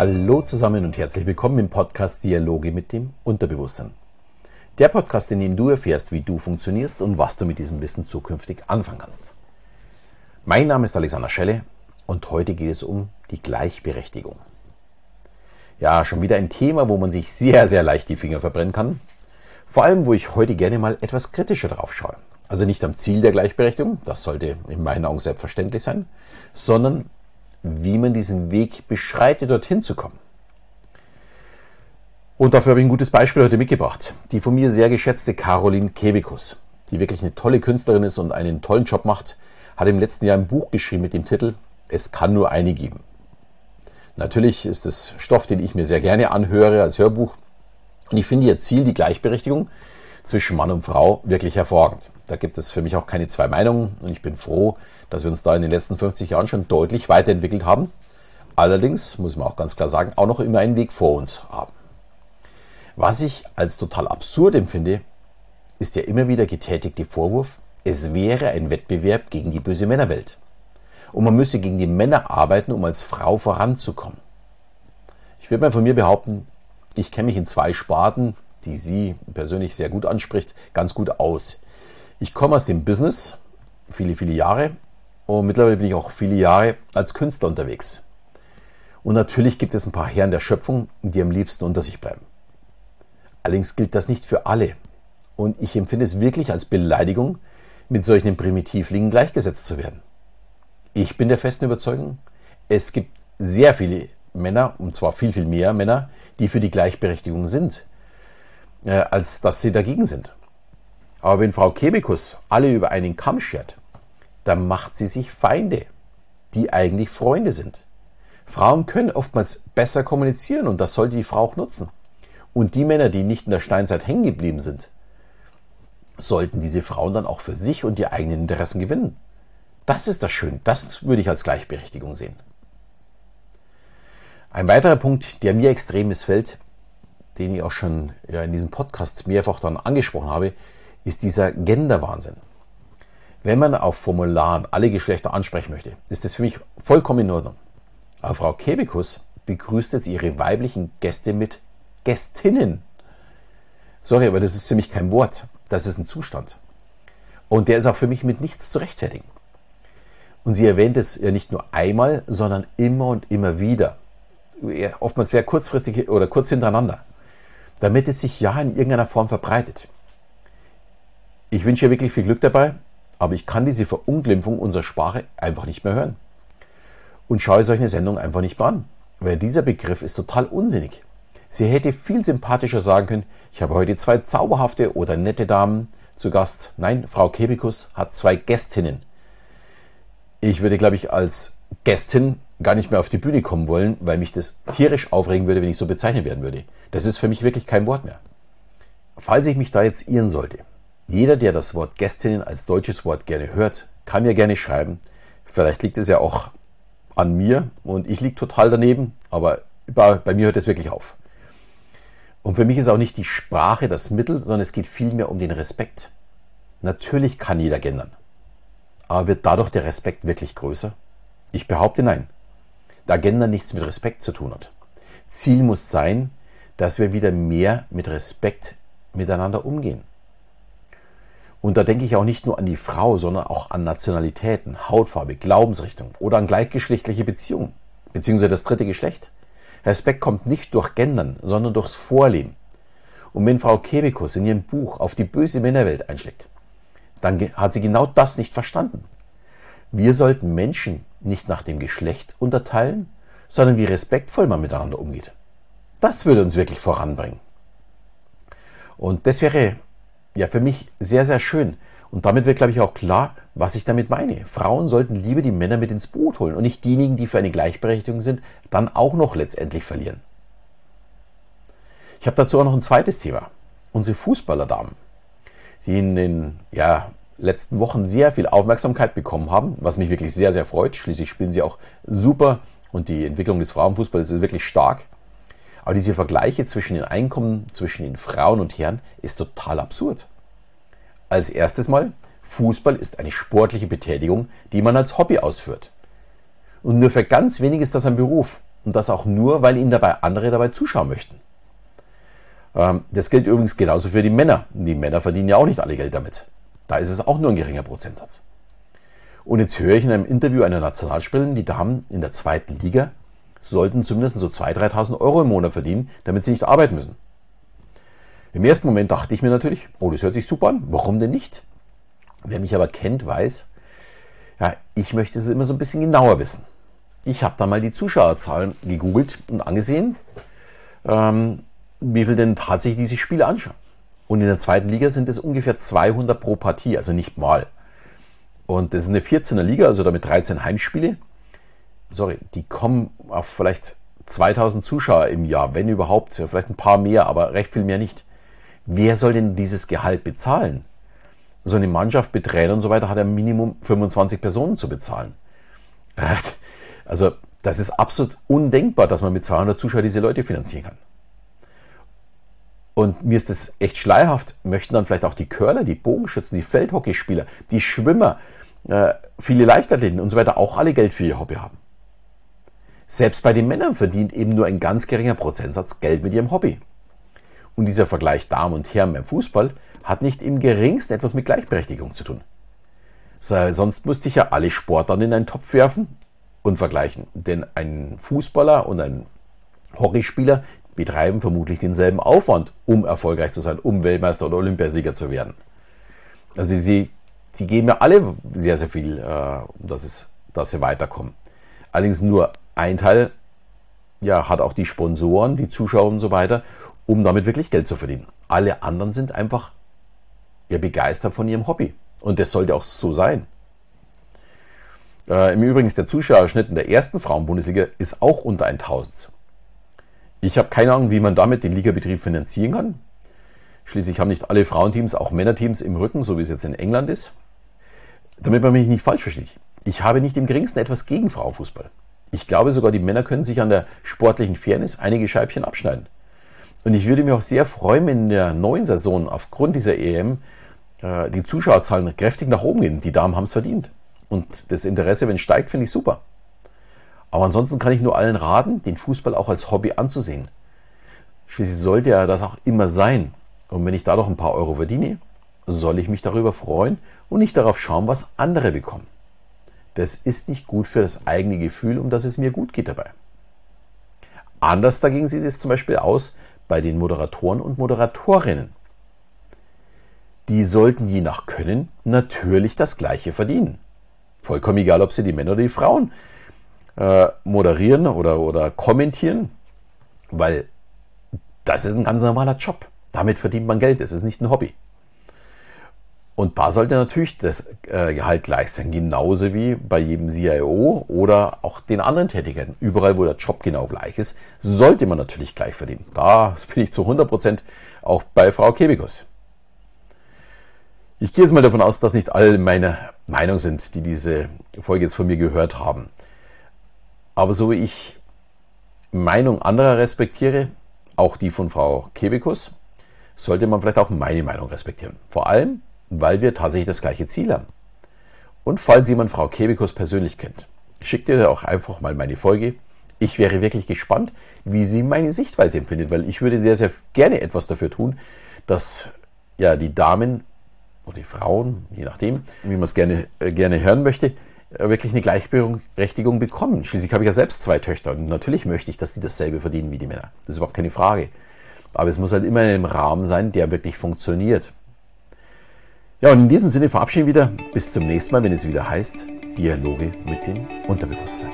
Hallo zusammen und herzlich willkommen im Podcast Dialoge mit dem Unterbewusstsein. Der Podcast, in dem du erfährst, wie du funktionierst und was du mit diesem Wissen zukünftig anfangen kannst. Mein Name ist Alexander Schelle und heute geht es um die Gleichberechtigung. Ja, schon wieder ein Thema, wo man sich sehr, sehr leicht die Finger verbrennen kann. Vor allem, wo ich heute gerne mal etwas kritischer drauf schaue. Also nicht am Ziel der Gleichberechtigung, das sollte in meinen Augen selbstverständlich sein, sondern wie man diesen Weg beschreitet, dorthin zu kommen. Und dafür habe ich ein gutes Beispiel heute mitgebracht. Die von mir sehr geschätzte Caroline Kebekus, die wirklich eine tolle Künstlerin ist und einen tollen Job macht, hat im letzten Jahr ein Buch geschrieben mit dem Titel Es kann nur eine geben. Natürlich ist es Stoff, den ich mir sehr gerne anhöre als Hörbuch. Und ich finde ihr Ziel, die Gleichberechtigung zwischen Mann und Frau, wirklich hervorragend. Da gibt es für mich auch keine zwei Meinungen und ich bin froh, dass wir uns da in den letzten 50 Jahren schon deutlich weiterentwickelt haben. Allerdings, muss man auch ganz klar sagen, auch noch immer einen Weg vor uns haben. Was ich als total absurd empfinde, ist der immer wieder getätigte Vorwurf, es wäre ein Wettbewerb gegen die böse Männerwelt. Und man müsse gegen die Männer arbeiten, um als Frau voranzukommen. Ich würde mal von mir behaupten, ich kenne mich in zwei Sparten, die sie persönlich sehr gut anspricht, ganz gut aus. Ich komme aus dem Business, viele, viele Jahre. Und mittlerweile bin ich auch viele Jahre als Künstler unterwegs. Und natürlich gibt es ein paar Herren der Schöpfung, die am liebsten unter sich bleiben. Allerdings gilt das nicht für alle. Und ich empfinde es wirklich als Beleidigung, mit solchen Primitivlingen gleichgesetzt zu werden. Ich bin der festen Überzeugung, es gibt sehr viele Männer, und zwar viel, viel mehr Männer, die für die Gleichberechtigung sind, äh, als dass sie dagegen sind. Aber wenn Frau Kebekus alle über einen Kamm schert, dann macht sie sich Feinde, die eigentlich Freunde sind. Frauen können oftmals besser kommunizieren und das sollte die Frau auch nutzen. Und die Männer, die nicht in der Steinzeit hängen geblieben sind, sollten diese Frauen dann auch für sich und die eigenen Interessen gewinnen. Das ist das Schöne. Das würde ich als Gleichberechtigung sehen. Ein weiterer Punkt, der mir extrem missfällt, den ich auch schon ja, in diesem Podcast mehrfach dann angesprochen habe, ist dieser Genderwahnsinn. Wenn man auf Formularen alle Geschlechter ansprechen möchte, ist das für mich vollkommen in Ordnung. Aber Frau Kebekus begrüßt jetzt ihre weiblichen Gäste mit Gästinnen. Sorry, aber das ist für mich kein Wort. Das ist ein Zustand. Und der ist auch für mich mit nichts zu rechtfertigen. Und sie erwähnt es ja nicht nur einmal, sondern immer und immer wieder. Oftmals sehr kurzfristig oder kurz hintereinander. Damit es sich ja in irgendeiner Form verbreitet. Ich wünsche ihr wirklich viel Glück dabei, aber ich kann diese Verunglimpfung unserer Sprache einfach nicht mehr hören. Und schaue solche Sendungen einfach nicht mehr an, weil dieser Begriff ist total unsinnig. Sie hätte viel sympathischer sagen können, ich habe heute zwei zauberhafte oder nette Damen zu Gast. Nein, Frau Kebikus hat zwei Gästinnen. Ich würde, glaube ich, als Gästin gar nicht mehr auf die Bühne kommen wollen, weil mich das tierisch aufregen würde, wenn ich so bezeichnet werden würde. Das ist für mich wirklich kein Wort mehr. Falls ich mich da jetzt irren sollte, jeder, der das Wort Gästinnen als deutsches Wort gerne hört, kann mir gerne schreiben. Vielleicht liegt es ja auch an mir und ich liege total daneben, aber bei, mir hört es wirklich auf. Und für mich ist auch nicht die Sprache das Mittel, sondern es geht vielmehr um den Respekt. Natürlich kann jeder gendern. Aber wird dadurch der Respekt wirklich größer? Ich behaupte nein. Da Gendern nichts mit Respekt zu tun hat. Ziel muss sein, dass wir wieder mehr mit Respekt miteinander umgehen. Und da denke ich auch nicht nur an die Frau, sondern auch an Nationalitäten, Hautfarbe, Glaubensrichtung oder an gleichgeschlechtliche Beziehungen, beziehungsweise das dritte Geschlecht. Respekt kommt nicht durch Gendern, sondern durchs Vorleben. Und wenn Frau Kebekus in ihrem Buch auf die böse Männerwelt einschlägt, dann hat sie genau das nicht verstanden. Wir sollten Menschen nicht nach dem Geschlecht unterteilen, sondern wie respektvoll man miteinander umgeht. Das würde uns wirklich voranbringen. Und das wäre ja für mich sehr, sehr schön. Und damit wird, glaube ich, auch klar, was ich damit meine. Frauen sollten lieber die Männer mit ins Boot holen und nicht diejenigen, die für eine Gleichberechtigung sind, dann auch noch letztendlich verlieren. Ich habe dazu auch noch ein zweites Thema. Unsere Fußballerdamen, die in den ja, letzten Wochen sehr viel Aufmerksamkeit bekommen haben, was mich wirklich sehr, sehr freut. Schließlich spielen sie auch super und die Entwicklung des Frauenfußballs ist wirklich stark. Aber diese Vergleiche zwischen den Einkommen zwischen den Frauen und Herren ist total absurd. Als erstes mal, Fußball ist eine sportliche Betätigung, die man als Hobby ausführt. Und nur für ganz wenige ist das ein Beruf. Und das auch nur, weil ihnen dabei andere dabei zuschauen möchten. Ähm, das gilt übrigens genauso für die Männer. Die Männer verdienen ja auch nicht alle Geld damit. Da ist es auch nur ein geringer Prozentsatz. Und jetzt höre ich in einem Interview einer Nationalspielerin, die Damen in der zweiten Liga sollten zumindest so 2.000, 3.000 Euro im Monat verdienen, damit sie nicht arbeiten müssen. Im ersten Moment dachte ich mir natürlich, oh, das hört sich super an, warum denn nicht? Wer mich aber kennt, weiß, ja, ich möchte es immer so ein bisschen genauer wissen. Ich habe da mal die Zuschauerzahlen gegoogelt und angesehen, ähm, wie viel denn tatsächlich diese Spiele anschauen. Und in der zweiten Liga sind es ungefähr 200 pro Partie, also nicht mal. Und das ist eine 14er Liga, also damit 13 Heimspiele. Sorry, die kommen auf vielleicht 2000 Zuschauer im Jahr, wenn überhaupt, vielleicht ein paar mehr, aber recht viel mehr nicht. Wer soll denn dieses Gehalt bezahlen? So eine Mannschaft mit Trainer und so weiter hat ja Minimum 25 Personen zu bezahlen. Also, das ist absolut undenkbar, dass man mit 200 Zuschauern diese Leute finanzieren kann. Und mir ist das echt schleierhaft. Möchten dann vielleicht auch die Curler, die Bogenschützen, die Feldhockeyspieler, die Schwimmer, äh, viele Leichtathleten und so weiter auch alle Geld für ihr Hobby haben. Selbst bei den Männern verdient eben nur ein ganz geringer Prozentsatz Geld mit ihrem Hobby. Und dieser Vergleich Damen und Herren beim Fußball hat nicht im geringsten etwas mit Gleichberechtigung zu tun. Sonst müsste ich ja alle Sportarten in einen Topf werfen und vergleichen. Denn ein Fußballer und ein Hockeyspieler betreiben vermutlich denselben Aufwand, um erfolgreich zu sein, um Weltmeister oder Olympiasieger zu werden. Also sie, die geben ja alle sehr, sehr viel, äh, dass, es, dass sie weiterkommen. Allerdings nur ein Teil ja, hat auch die Sponsoren, die Zuschauer und so weiter, um damit wirklich Geld zu verdienen. Alle anderen sind einfach ja, begeistert von ihrem Hobby. Und das sollte auch so sein. Äh, Im Übrigen ist der Zuschauerschnitt in der ersten Frauenbundesliga ist auch unter 1000. Ich habe keine Ahnung, wie man damit den Ligabetrieb finanzieren kann. Schließlich haben nicht alle Frauenteams auch Männerteams im Rücken, so wie es jetzt in England ist. Damit man mich nicht falsch versteht. Ich habe nicht im geringsten etwas gegen Frauenfußball. Ich glaube sogar, die Männer können sich an der sportlichen Fairness einige Scheibchen abschneiden. Und ich würde mich auch sehr freuen, wenn in der neuen Saison aufgrund dieser EM äh, die Zuschauerzahlen kräftig nach oben gehen. Die Damen haben es verdient. Und das Interesse, wenn es steigt, finde ich super. Aber ansonsten kann ich nur allen raten, den Fußball auch als Hobby anzusehen. Schließlich sollte er das auch immer sein. Und wenn ich da doch ein paar Euro verdiene, soll ich mich darüber freuen und nicht darauf schauen, was andere bekommen. Das ist nicht gut für das eigene Gefühl, um dass es mir gut geht dabei. Anders dagegen sieht es zum Beispiel aus bei den Moderatoren und Moderatorinnen. Die sollten je nach Können natürlich das gleiche verdienen. Vollkommen egal, ob sie die Männer oder die Frauen äh, moderieren oder, oder kommentieren, weil das ist ein ganz normaler Job. Damit verdient man Geld, es ist nicht ein Hobby. Und da sollte natürlich das äh, Gehalt gleich sein, genauso wie bei jedem CIO oder auch den anderen Tätigkeiten. Überall, wo der Job genau gleich ist, sollte man natürlich gleich verdienen. Da bin ich zu 100% auch bei Frau Kebikus. Ich gehe jetzt mal davon aus, dass nicht alle meine Meinung sind, die diese Folge jetzt von mir gehört haben. Aber so wie ich Meinung anderer respektiere, auch die von Frau Kebekus, sollte man vielleicht auch meine Meinung respektieren. Vor allem, weil wir tatsächlich das gleiche Ziel haben. Und falls jemand Frau Kebekus persönlich kennt, schickt ihr auch einfach mal meine Folge. Ich wäre wirklich gespannt, wie sie meine Sichtweise empfindet, weil ich würde sehr, sehr gerne etwas dafür tun, dass ja die Damen oder die Frauen, je nachdem, wie man es gerne, äh, gerne hören möchte, wirklich eine Gleichberechtigung bekommen. Schließlich habe ich ja selbst zwei Töchter und natürlich möchte ich, dass die dasselbe verdienen wie die Männer. Das ist überhaupt keine Frage. Aber es muss halt immer in einem Rahmen sein, der wirklich funktioniert. Ja, und in diesem Sinne verabschieden wir wieder. Bis zum nächsten Mal, wenn es wieder heißt Dialoge mit dem Unterbewusstsein.